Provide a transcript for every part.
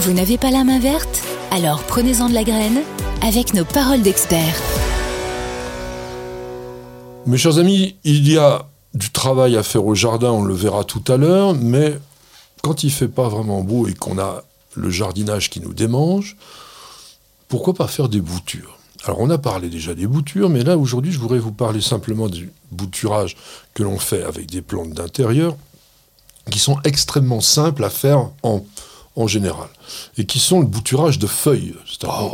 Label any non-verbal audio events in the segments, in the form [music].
Vous n'avez pas la main verte Alors prenez-en de la graine avec nos paroles d'experts. Mes chers amis, il y a du travail à faire au jardin, on le verra tout à l'heure, mais quand il fait pas vraiment beau et qu'on a le jardinage qui nous démange, pourquoi pas faire des boutures? Alors on a parlé déjà des boutures, mais là aujourd'hui je voudrais vous parler simplement du bouturage que l'on fait avec des plantes d'intérieur qui sont extrêmement simples à faire en, en général et qui sont le bouturage de feuilles. Oh,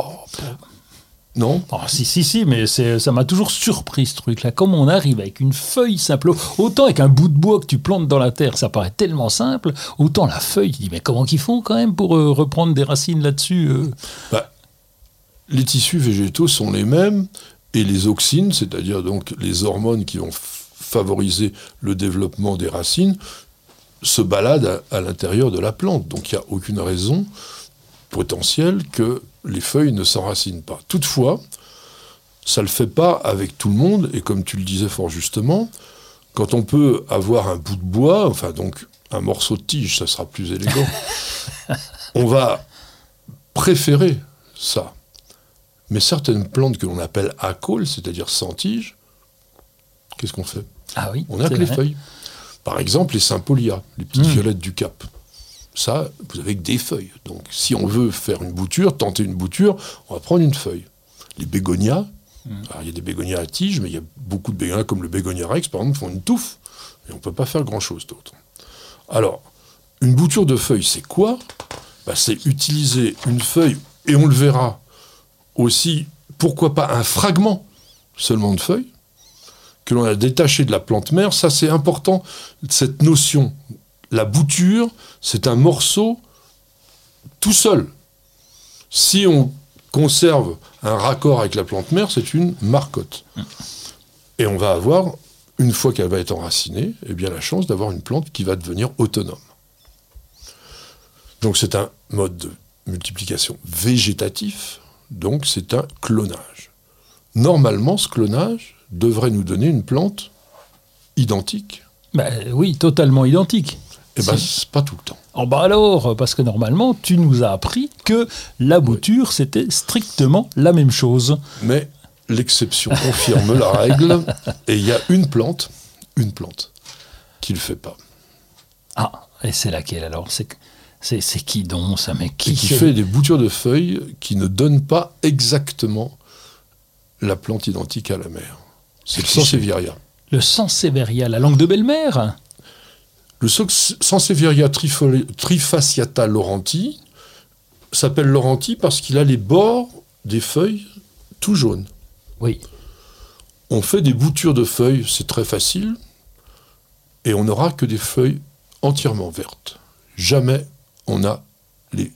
non? Ah, Si, si, si, mais ça m'a toujours surpris ce truc-là. Comment on arrive avec une feuille simple, autant avec un bout de bois que tu plantes dans la terre, ça paraît tellement simple, autant la feuille, tu dis, mais comment qu'ils font quand même pour euh, reprendre des racines là-dessus euh? Bah, Les tissus végétaux sont les mêmes, et les auxines, c'est-à-dire donc les hormones qui vont favoriser le développement des racines, se baladent à, à l'intérieur de la plante. Donc il n'y a aucune raison potentielle que les feuilles ne s'enracinent pas. Toutefois, ça ne le fait pas avec tout le monde, et comme tu le disais fort justement, quand on peut avoir un bout de bois, enfin donc un morceau de tige, ça sera plus élégant, [laughs] on va préférer ça. Mais certaines plantes que l'on appelle acaules, c'est-à-dire sans tige, qu'est-ce qu'on fait? Ah oui. On a que les feuilles. Par exemple, les sympolias, les petites hmm. violettes du Cap ça, vous avez que des feuilles. Donc, si on veut faire une bouture, tenter une bouture, on va prendre une feuille. Les bégonias, hmm. il y a des bégonias à tige, mais il y a beaucoup de bégonias, comme le bégonia rex, par exemple, font une touffe, et on ne peut pas faire grand-chose d'autre. Alors, une bouture de feuilles, c'est quoi? Bah, C'est utiliser une feuille, et on le verra aussi, pourquoi pas un fragment seulement de feuille, que l'on a détaché de la plante mère. Ça, c'est important, cette notion la bouture, c'est un morceau tout seul. Si on conserve un raccord avec la plante mère, c'est une marcotte. Et on va avoir, une fois qu'elle va être enracinée, eh bien la chance d'avoir une plante qui va devenir autonome. Donc c'est un mode de multiplication végétatif, donc c'est un clonage. Normalement, ce clonage devrait nous donner une plante identique. Ben oui, totalement identique. Eh bien, pas tout le temps. Oh bah alors, parce que normalement, tu nous as appris que la bouture, c'était strictement la même chose. Mais l'exception [laughs] confirme la règle, et il y a une plante, une plante, qui ne le fait pas. Ah, et c'est laquelle alors? C'est, c'est, qui donc ça mais qui, qui fait des boutures de feuilles qui ne donnent pas exactement la plante identique à la mère. C'est le Sansevieria. Le Sansevieria, la langue de belle-mère le Sansevieria trifasciata laurenti s'appelle laurenti parce qu'il a les bords des feuilles tout jaunes. Oui. On fait des boutures de feuilles, c'est très facile, et on n'aura que des feuilles entièrement vertes. Jamais on a les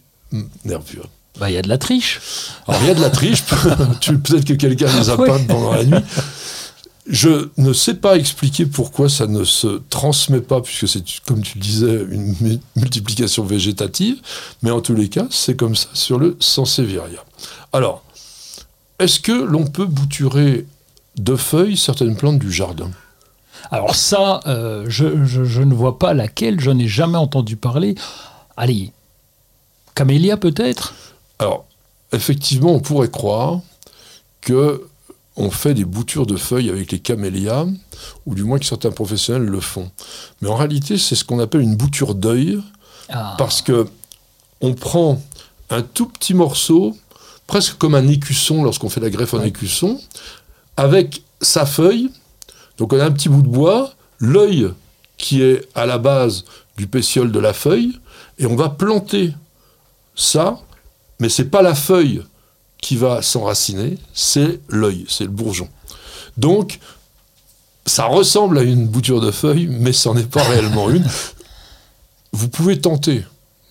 nervures. Bah, il y a de la triche. Alors, il y a de la triche. [laughs] Peut-être que quelqu'un nous a pendant la nuit. Je ne sais pas expliquer pourquoi ça ne se transmet pas, puisque c'est, comme tu le disais, une multiplication végétative, mais en tous les cas, c'est comme ça sur le Sansevieria. Alors, est-ce que l'on peut bouturer de feuilles certaines plantes du jardin? Alors ça, euh, je, ne vois pas laquelle, je n'ai jamais entendu parler. Allez, camélia peut-être? Alors, effectivement, on pourrait croire que on fait des boutures de feuilles avec les camélias, ou du moins que certains professionnels le font. Mais en réalité, c'est ce qu'on appelle une bouture d'œil, ah. parce que on prend un tout petit morceau, presque comme un écusson lorsqu'on fait la greffe en écusson, avec sa feuille. Donc on a un petit bout de bois, l'œil qui est à la base du pétiole de la feuille, et on va planter ça, mais c'est pas la feuille qui va s'enraciner, c'est l'œil, c'est le bourgeon. Donc, ça ressemble à une bouture de feuilles, mais ce n'en est pas réellement une. Vous pouvez tenter,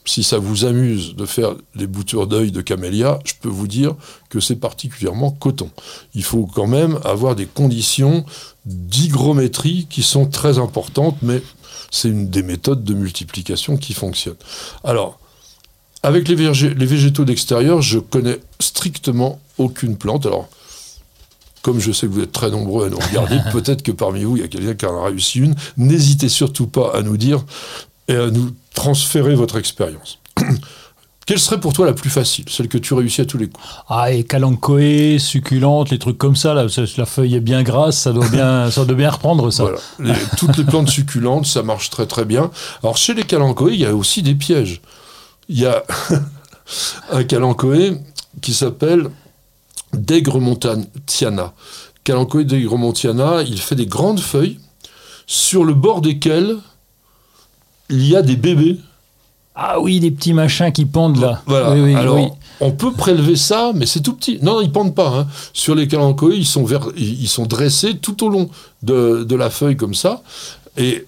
si ça vous amuse de faire des boutures d'œil de camélia, je peux vous dire que c'est particulièrement coton. Il faut quand même avoir des conditions d'hygrométrie qui sont très importantes, mais c'est une des méthodes de multiplication qui fonctionnent. Alors, avec les, végétaux d'extérieur, je connais strictement aucune plante. Alors, comme je sais que vous êtes très nombreux à nous regarder, [laughs] peut-être que parmi vous, il y a quelqu'un qui en a réussi une. N'hésitez surtout pas à nous dire et à nous transférer votre expérience. [clears throat] Quelle serait pour toi la plus facile, celle que tu réussis à tous les coups? Ah, et calanchoé, succulente, les trucs comme ça, là, la feuille est bien grasse, ça doit bien, [laughs] ça doit bien reprendre ça. Voilà. Les- toutes les plantes succulentes, ça marche très très bien. Alors chez les calanchoés, il y a aussi des pièges. Il y a [laughs] un calanchoé qui s'appelle Degremontiana. Calanchoé Degremontiana, il fait des grandes feuilles sur le bord desquelles il y a des bébés. Ah oui, des petits machins qui pendent là. Voilà. Oui, oui, Alors, oui. on peut prélever ça, mais c'est tout petit. Non, non, ils pendent pas. hein. Sur les calanchoés, ils sont, vers- ils ils sont dressés tout au long de, de la feuille comme ça. Et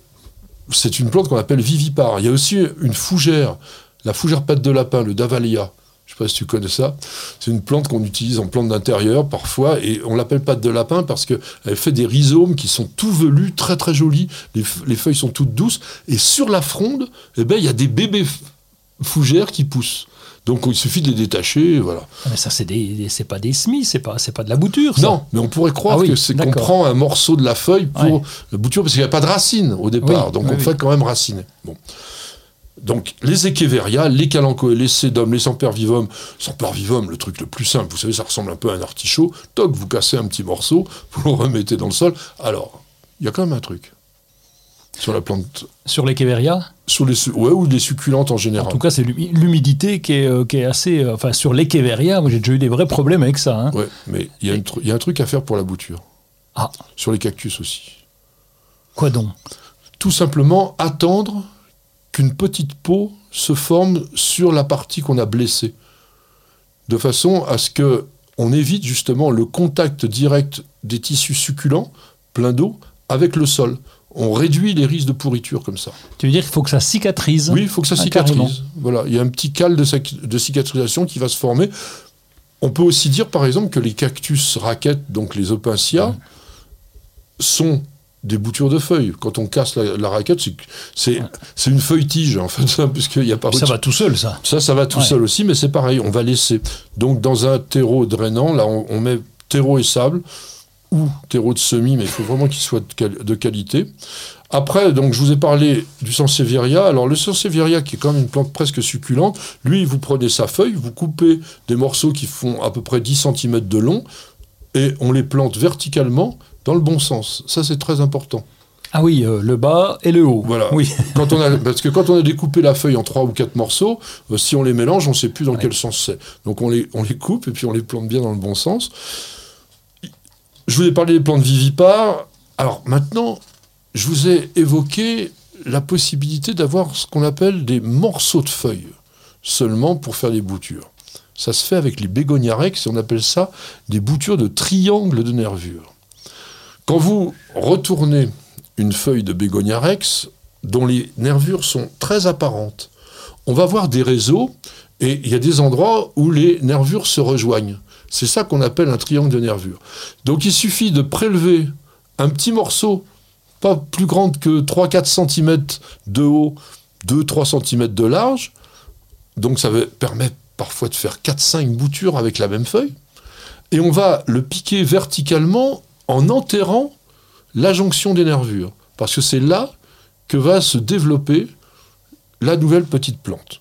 c'est une plante qu'on appelle vivipare. Il y a aussi une fougère, la fougère patte de lapin, le davalia. Je ne sais pas si tu connais ça. C'est une plante qu'on utilise en plante d'intérieur parfois, et on l'appelle patte de lapin parce qu'elle fait des rhizomes qui sont tout velus, très très jolis. Les, feuilles sont toutes douces, et sur la fronde, eh ben, il y a des bébés fougères qui poussent. Donc il suffit de les détacher, voilà. Ah, Mais ça, c'est des, c'est pas des semis, c'est pas, c'est pas de la bouture. Ça. Non, mais on pourrait croire Ah oui, que c'est qu'on prend un morceau de la feuille pour Ouais. la bouture, parce qu'il n'y a pas de racines au départ, Oui, donc oui, on fait quand même raciner. Bon. Donc les écheveria, les calanchoés, les sédums, les sempervivum, sempervivum, le truc le plus simple, vous savez, ça ressemble un peu à un artichaut, toc, vous cassez un petit morceau, [laughs] vous le remettez dans le sol. Alors, il y a quand même un truc sur la plante, Sur les Kéveria, sur les, ouais, ou les succulentes en en général. tout cas, c'est l'humi- l'humidité qui est, euh, qui est assez. euh, Enfin, sur les moi j'ai déjà eu des vrais problèmes avec ça. hein. Ouais, mais il y, a une tru- il y a un truc à faire pour la bouture, Ah, sur les cactus aussi. quoi donc? Tout simplement attendre qu'une petite peau se forme sur la partie qu'on a blessée, de façon à ce que on évite justement le contact direct des tissus succulents, pleins d'eau, avec le sol. On réduit les risques de pourriture comme ça. Tu veux dire qu'il faut que ça cicatrise Oui, il faut que ça cicatrise. carrément. Voilà, il y a un petit cal de, cicatrisation qui va se former. On peut aussi dire, par exemple, que les cactus raquettes, donc les opincia, sont des boutures de feuilles. Quand on casse la, la raquette, c'est- une feuille-tige, en fait, ça, puisqu'il n'y a pas Ça va tout seul, ça. ça, ça va tout Ouais. seul aussi, mais c'est pareil, on va laisser. Donc, dans un terreau drainant, là, on, on met terreau et sable, ou terreau de semis, mais il faut vraiment qu'il soit de, quali- de qualité. Après, donc, je vous ai parlé du sansevieria. Alors, le sansevieria, qui est quand même une plante presque succulente, lui, vous prenez sa feuille, vous coupez des morceaux qui font à peu près 10 cm de long, et on les plante verticalement dans le bon sens. Ça, c'est très important. Ah oui, euh, le bas et le haut. Voilà. Oui. [laughs] Quand on a, [laughs] parce que quand on a découpé la feuille en trois ou quatre morceaux, euh, si on les mélange, on ne sait plus dans Ouais. quel sens c'est. Donc on les, on les coupe et puis on les plante bien dans le bon sens. Je vous ai parlé des plantes vivipares. Alors maintenant, je vous ai évoqué la possibilité d'avoir ce qu'on appelle des morceaux de feuilles, seulement pour faire des boutures. Ça se fait avec les bégonias rex et on appelle ça des boutures de triangle de nervure. Quand vous retournez une feuille de bégonia rex, dont les nervures sont très apparentes, on va voir des réseaux et il y a des endroits où les nervures se rejoignent. C'est ça qu'on appelle un triangle de nervures. Donc il suffit de prélever un petit morceau, pas plus grand que 3-4 cm de haut, 2-3 cm de large. Donc ça va permettre parfois de faire 4-5 boutures avec la même feuille. Et on va le piquer verticalement en enterrant la jonction des nervures. Parce que c'est là que va se développer la nouvelle petite plante.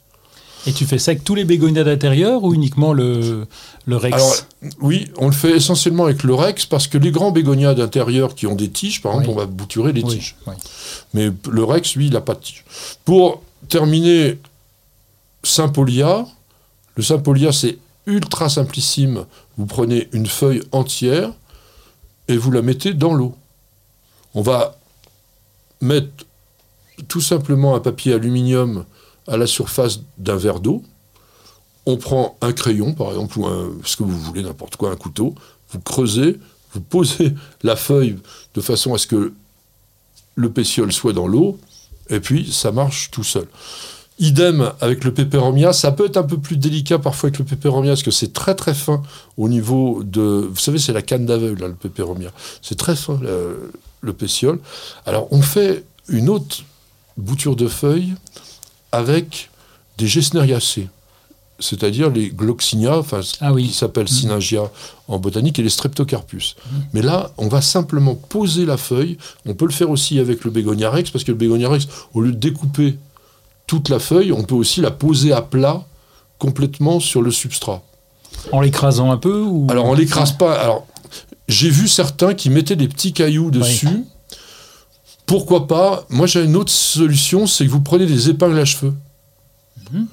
Et tu fais ça avec tous les bégonias d'intérieur ou uniquement le, le rex Alors, oui, on le fait essentiellement avec le rex parce que les grands bégonias d'intérieur qui ont des tiges, par exemple, on va bouturer les Oui, tiges. oui. Mais le rex, lui, il n'a pas de tige. Pour terminer, Saint-Polia, le Saint-Polia, c'est ultra simplissime. Vous prenez une feuille entière et vous la mettez dans l'eau. On va mettre tout simplement un papier aluminium à la surface d'un verre d'eau. On prend un crayon, par exemple, ou un, ce que vous voulez, n'importe quoi, un couteau. Vous creusez, vous posez [laughs] la feuille de façon à ce que le pétiole soit dans l'eau, et puis ça marche tout seul. Idem avec le pépéromia, ça peut être un peu plus délicat parfois avec le pépéromia, parce que c'est très très fin au niveau de... Vous savez, c'est la canne d'aveugle, là, le pépéromia. C'est très fin, le, le pétiole. Alors, on fait une autre bouture de feuilles avec des gesneriacées, c'est-à-dire les gloxinia, enfin, Ah oui. qui s'appellent syningia en botanique, et les streptocarpus. Mais là, on va simplement poser la feuille. On peut le faire aussi avec le bégonia rex, parce que le bégonia rex, au lieu de découper toute la feuille, on peut aussi la poser à plat complètement sur le substrat. En l'écrasant un peu ou... Alors on l'écrase pas. Alors j'ai vu certains qui mettaient des petits cailloux dessus. Pourquoi pas? Moi j'ai une autre solution, c'est que vous prenez des épingles à cheveux Mhm.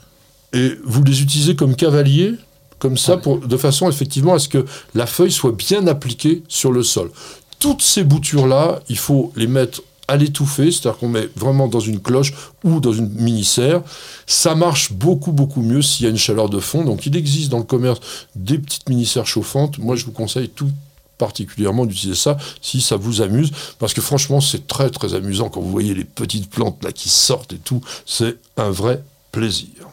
et vous les utilisez comme cavalier, comme ça, pour, de façon effectivement à ce que la feuille soit bien appliquée sur le sol. Toutes ces boutures-là, il faut les mettre à l'étouffer, c'est-à-dire qu'on met vraiment dans une cloche ou dans une mini-serre. Ça marche beaucoup, beaucoup mieux s'il y a une chaleur de fond. Donc il existe dans le commerce des petites mini-serres chauffantes. Moi, je vous conseille tout particulièrement d'utiliser ça si ça vous amuse parce que franchement c'est très très amusant quand vous voyez les petites plantes là qui sortent et tout c'est un vrai plaisir